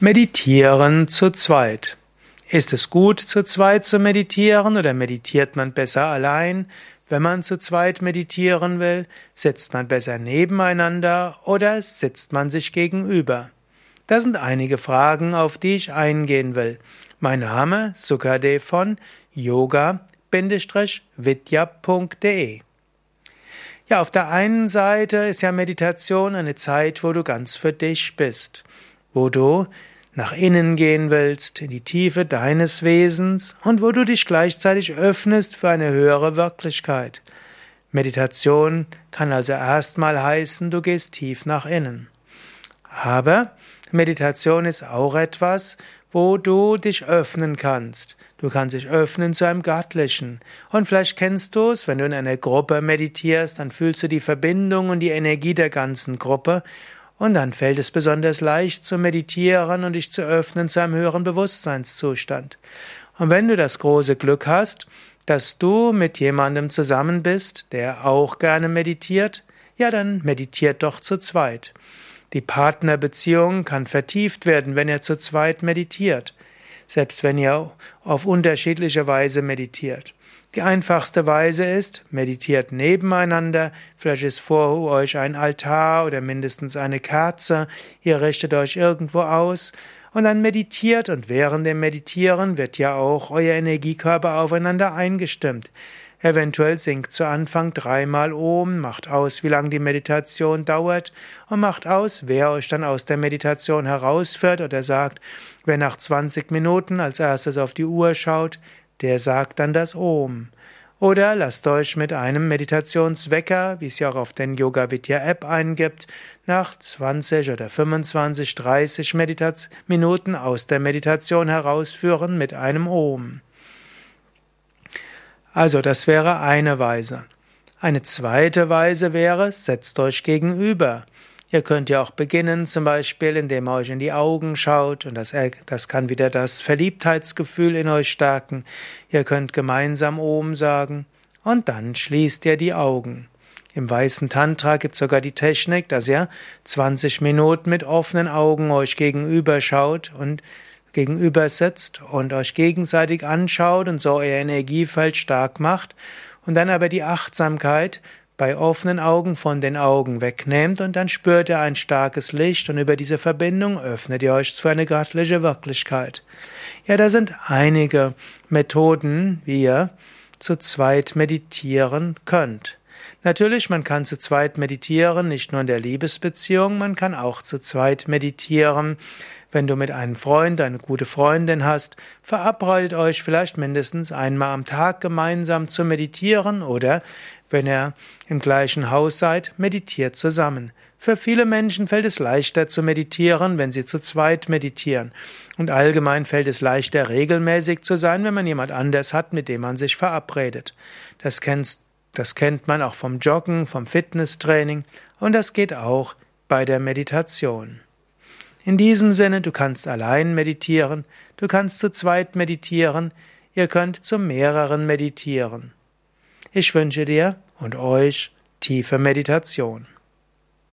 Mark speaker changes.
Speaker 1: Meditieren zu zweit. Ist es gut, zu zweit zu meditieren oder meditiert man besser allein? Wenn man zu zweit meditieren will, sitzt man besser nebeneinander oder sitzt man sich gegenüber? Das sind einige Fragen, auf die ich eingehen will. Mein Name Sukade von yoga-vidya.de Ja, auf der einen Seite ist ja Meditation eine Zeit, wo du ganz für dich bist wo du nach innen gehen willst, in die Tiefe deines Wesens und wo du dich gleichzeitig öffnest für eine höhere Wirklichkeit. Meditation kann also erstmal heißen, du gehst tief nach innen. Aber Meditation ist auch etwas, wo du dich öffnen kannst. Du kannst dich öffnen zu einem Göttlichen. Und vielleicht kennst du es, wenn du in einer Gruppe meditierst, dann fühlst du die Verbindung und die Energie der ganzen Gruppe und dann fällt es besonders leicht zu meditieren und dich zu öffnen zu einem höheren Bewusstseinszustand. Und wenn du das große Glück hast, dass du mit jemandem zusammen bist, der auch gerne meditiert, ja, dann meditiert doch zu zweit. Die Partnerbeziehung kann vertieft werden, wenn ihr zu zweit meditiert, selbst wenn ihr auf unterschiedliche Weise meditiert. Die einfachste Weise ist, meditiert nebeneinander, vielleicht ist vor euch ein Altar oder mindestens eine Kerze, ihr richtet euch irgendwo aus. Und dann meditiert und während dem Meditieren wird ja auch euer Energiekörper aufeinander eingestimmt. Eventuell singt zu Anfang dreimal Om, macht aus, wie lange die Meditation dauert und macht aus, wer euch dann aus der Meditation herausführt oder sagt, wer nach 20 Minuten als erstes auf die Uhr schaut, der sagt dann das Om. Oder lasst euch mit einem Meditationswecker, wie es ja auch auf den Yoga Vidya App eingibt, nach 20 oder 25, 30 Meditation Minuten aus der Meditation herausführen mit einem Om. Also, das wäre eine Weise. Eine zweite Weise wäre, setzt euch gegenüber. Ihr könnt ja auch beginnen, zum Beispiel, indem ihr euch in die Augen schaut und das, das kann wieder das Verliebtheitsgefühl in euch stärken. Ihr könnt gemeinsam Om sagen und dann schließt ihr die Augen. Im weißen Tantra gibt es sogar die Technik, dass ihr 20 Minuten mit offenen Augen euch gegenüber schaut und gegenüber sitzt und euch gegenseitig anschaut und so euer Energiefeld stark macht und dann aber die Achtsamkeit bei offenen Augen von den Augen wegnehmt und dann spürt ihr ein starkes Licht und über diese Verbindung öffnet ihr euch für eine göttliche Wirklichkeit. Ja, da sind einige Methoden, wie ihr zu zweit meditieren könnt. Natürlich, man kann zu zweit meditieren, nicht nur in der Liebesbeziehung, man kann auch zu zweit meditieren, wenn du mit einem Freund, eine gute Freundin hast, verabredet euch vielleicht mindestens einmal am Tag gemeinsam zu meditieren oder wenn ihr im gleichen Haus seid, meditiert zusammen. Für viele Menschen fällt es leichter zu meditieren, wenn sie zu zweit meditieren. Und allgemein fällt es leichter, regelmäßig zu sein, wenn man jemand anders hat, mit dem man sich verabredet. Das, kennst, das kennt man auch vom Joggen, vom Fitnesstraining und das geht auch bei der Meditation. In diesem Sinne, du kannst allein meditieren, du kannst zu zweit meditieren, ihr könnt zu mehreren meditieren. Ich wünsche dir und euch tiefe Meditation.